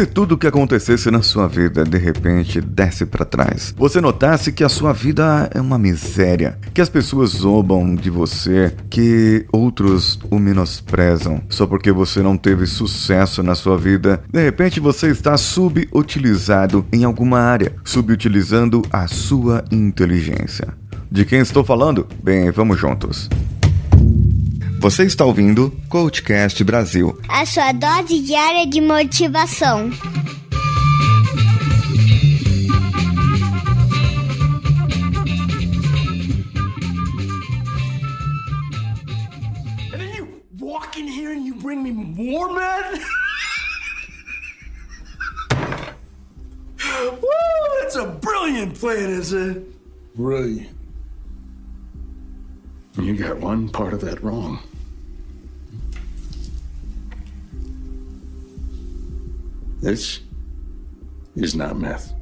se tudo o que acontecesse na sua vida de repente desse para trás? Você notasse que a sua vida é uma miséria, que as pessoas zombam de você, que outros o menosprezam só porque você não teve sucesso na sua vida. De repente você está subutilizado em alguma área, subutilizando a sua inteligência. De quem estou falando? Bem, vamos juntos. Você está ouvindo Coachcast Brasil a sua dose diária de motivação. And then you walk in here and you bring me more men? Woo, that's a brilliant plan, is it? Brilliant. You got one part of that wrong. This is not meth.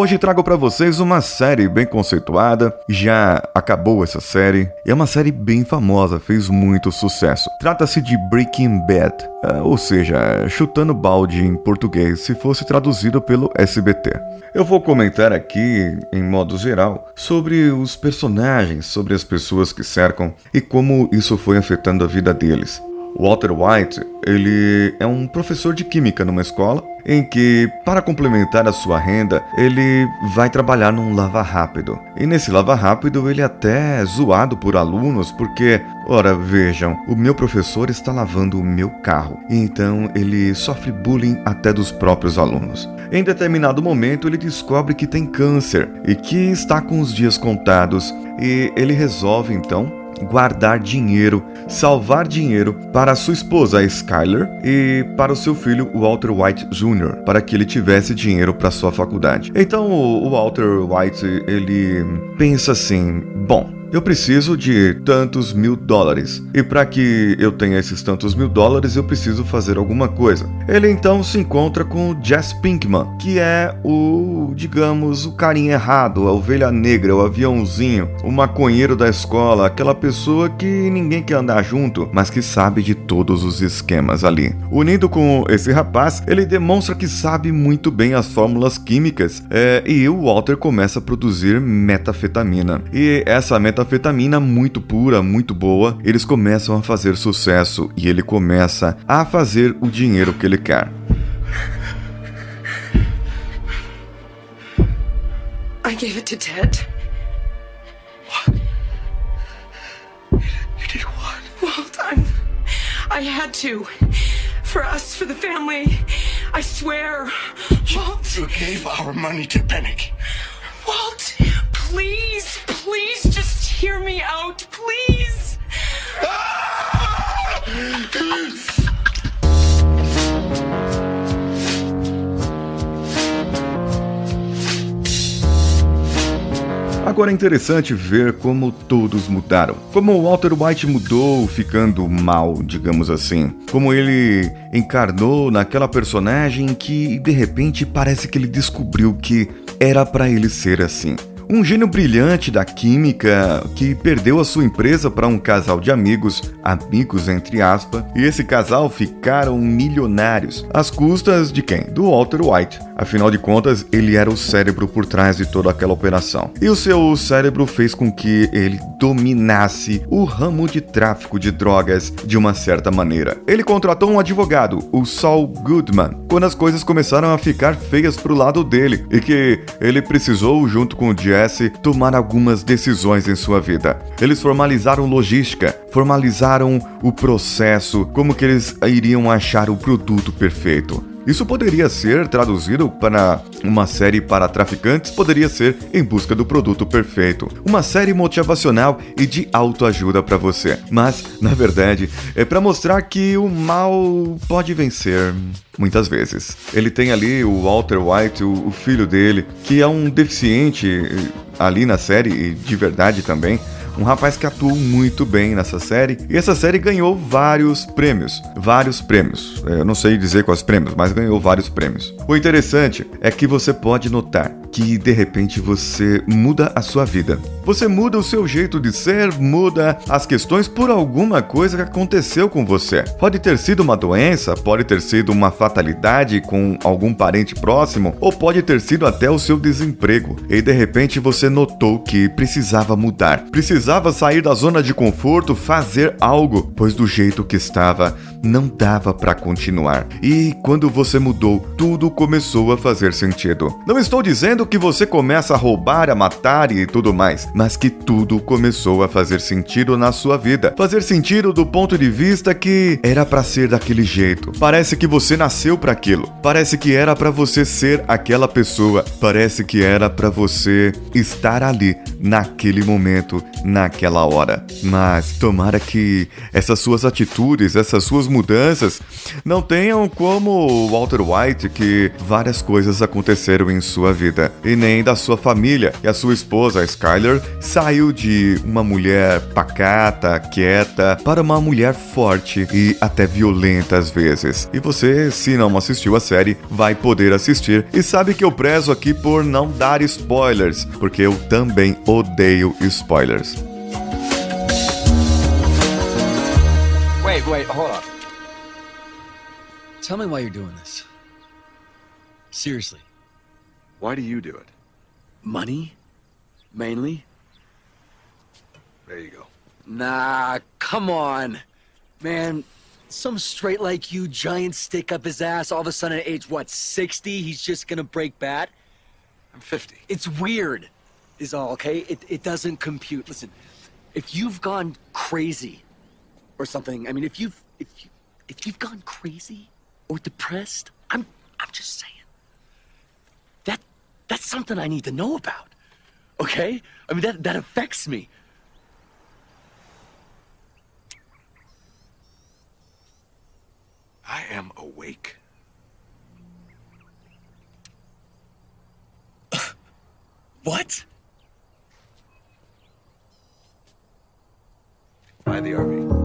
Hoje trago para vocês uma série bem conceituada, já acabou essa série, é uma série bem famosa, fez muito sucesso. Trata-se de Breaking Bad, é, ou seja, chutando balde em português se fosse traduzido pelo SBT. Eu vou comentar aqui, em modo geral, sobre os personagens, sobre as pessoas que cercam e como isso foi afetando a vida deles. Walter White, ele é um professor de química numa escola em que, para complementar a sua renda, ele vai trabalhar num lava rápido. E nesse lava rápido ele até é zoado por alunos porque, ora, vejam, o meu professor está lavando o meu carro. Então ele sofre bullying até dos próprios alunos. Em determinado momento ele descobre que tem câncer e que está com os dias contados e ele resolve então guardar dinheiro, salvar dinheiro para sua esposa Skyler e para o seu filho Walter White Jr., para que ele tivesse dinheiro para sua faculdade. Então o Walter White ele pensa assim: bom, eu preciso de tantos mil dólares. E para que eu tenha esses tantos mil dólares, eu preciso fazer alguma coisa. Ele então se encontra com Jess Pinkman, que é o, digamos, o carinha errado, a ovelha negra, o aviãozinho, o maconheiro da escola, aquela pessoa que ninguém quer andar junto, mas que sabe de todos os esquemas ali. Unindo com esse rapaz, ele demonstra que sabe muito bem as fórmulas químicas é, e o Walter começa a produzir metafetamina. E essa metafetamina metafetamina muito pura, muito boa, eles começam a fazer sucesso e ele começa a fazer o dinheiro que ele quer. I gave it to Ted. What? You did what? Walt, I'm. I had to. For us, for the family. I swear. Walt. You gave our money to Pennick. Walt, please, please hear me out, please. Agora é interessante ver como todos mudaram. Como Walter White mudou ficando mal, digamos assim. Como ele encarnou naquela personagem que de repente parece que ele descobriu que era para ele ser assim. Um gênio brilhante da química que perdeu a sua empresa para um casal de amigos, amigos entre aspas, e esse casal ficaram milionários, às custas de quem? Do Walter White. Afinal de contas, ele era o cérebro por trás de toda aquela operação. E o seu cérebro fez com que ele dominasse o ramo de tráfico de drogas de uma certa maneira. Ele contratou um advogado, o Saul Goodman, quando as coisas começaram a ficar feias pro lado dele e que ele precisou, junto com o Jesse, tomar algumas decisões em sua vida. Eles formalizaram logística, formalizaram o processo, como que eles iriam achar o produto perfeito. Isso poderia ser traduzido para uma série para traficantes, poderia ser Em Busca do Produto Perfeito, uma série motivacional e de autoajuda para você. Mas, na verdade, é para mostrar que o mal pode vencer muitas vezes. Ele tem ali o Walter White, o, filho dele, que é um deficiente ali na série e de verdade também um rapaz que atuou muito bem nessa série. E essa série ganhou vários prêmios. Vários prêmios. É, eu não sei dizer quais prêmios, mas ganhou vários prêmios. O interessante é que você pode notar que de repente você muda a sua vida. Você muda o seu jeito de ser, muda as questões por alguma coisa que aconteceu com você. Pode ter sido uma doença, pode ter sido uma fatalidade com algum parente próximo, ou pode ter sido até o seu desemprego. E de repente você notou que precisava mudar, precisava sair da zona de conforto, fazer algo, pois do jeito que estava não dava para continuar. E quando você mudou, tudo começou a fazer sentido. Não estou dizendo que você começa a roubar, a matar e tudo mais, mas que tudo começou a fazer sentido na sua vida. Fazer sentido do ponto de vista que era para ser daquele jeito. Parece que você nasceu para aquilo. Parece que era para você ser aquela pessoa. Parece que era para você estar ali naquele momento, naquela hora. Mas tomara que essas suas atitudes, essas suas mudanças não tenham como Walter White que várias coisas aconteceram em sua vida e nem da sua família. E a sua esposa, Skyler, saiu de uma mulher pacata, quieta, para uma mulher forte e até violenta às vezes. E você, se não assistiu a série, vai poder assistir. E sabe que eu prezo aqui por não dar spoilers, porque eu também odeio spoilers. Wait, wait, hold on. Tell me why you're doing this. Seriously. Why do you do it? Money? Mainly? There you go. Nah, come on. Man, some straight like you, giant stick up his ass, all of a sudden at age, what, 60, he's just gonna break bad? I'm 50. It's weird, is all, okay? It, it doesn't compute. Listen, if you've gone crazy or something, I mean, if you've, if you, if you've gone crazy or depressed, I'm, I'm just saying. That, that's something I need to know about, okay? I mean, that, that affects me. I am awake. What? By the army.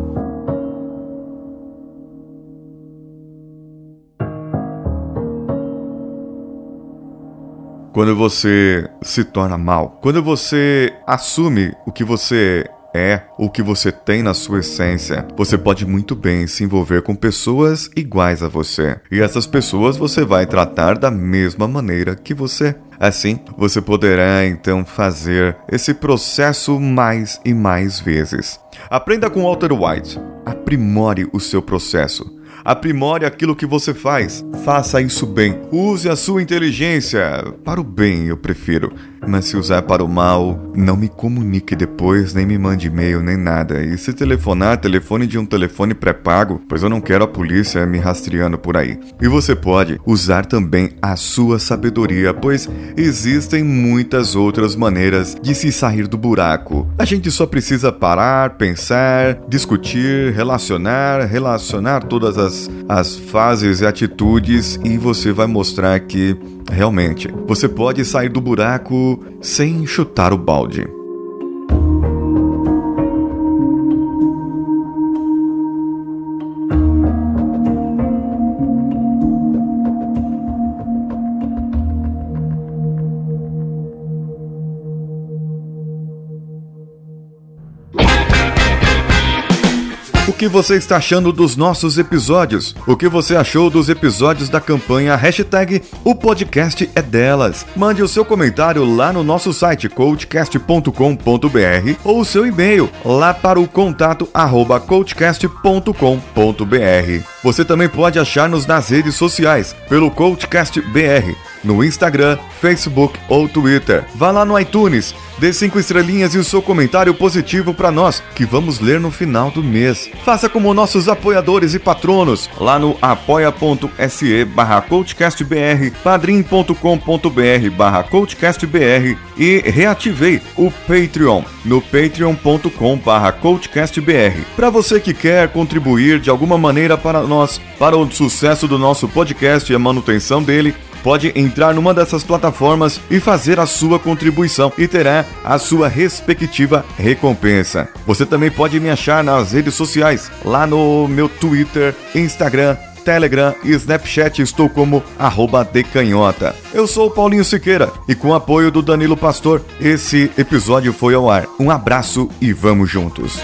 Quando você se torna mal, quando você assume o que você é, o que você tem na sua essência, você pode muito bem se envolver com pessoas iguais a você. E essas pessoas você vai tratar da mesma maneira que você. Assim, você poderá então fazer esse processo mais e mais vezes. Aprenda com Walter White. Aprimore o seu processo. Aprimore aquilo que você faz. Faça isso bem. Use a sua inteligência. Para o bem, eu prefiro. Mas se usar para o mal, não me comunique depois, nem me mande e-mail, nem nada. E se telefonar, telefone de um telefone pré-pago, pois eu não quero a polícia me rastreando por aí. E você pode usar também a sua sabedoria, pois existem muitas outras maneiras de se sair do buraco. A gente só precisa parar, pensar, discutir, relacionar, relacionar todas as, as fases e atitudes e você vai mostrar que realmente você pode sair do buraco sem chutar o balde. Que você está achando dos nossos episódios? O que você achou dos episódios da campanha hashtag O Podcast é Delas? Mande o seu comentário lá no nosso site coachcast.com.br ou o seu e-mail lá para o contato arroba coachcast.com.br. Você também pode achar-nos nas redes sociais pelo Coachcast BR, no Instagram, Facebook ou Twitter. Vá lá no iTunes, dê cinco estrelinhas e o seu comentário positivo para nós, que vamos ler no final do mês. Faça como nossos apoiadores e patronos lá no apoia.se barra coachcastbr, padrim.com.br barra coachcastbr e reativei o Patreon no patreon.com barra coachcastbr. Para você que quer contribuir de alguma maneira para nós, para o sucesso do nosso podcast e a manutenção dele, pode entrar numa dessas plataformas e fazer a sua contribuição e terá a sua respectiva recompensa. Você também pode me achar nas redes sociais, lá no meu Twitter, Instagram, Telegram e Snapchat estou como decanhota. Eu sou o Paulinho Siqueira e com o apoio do Danilo Pastor, esse episódio foi ao ar. Um abraço e vamos juntos.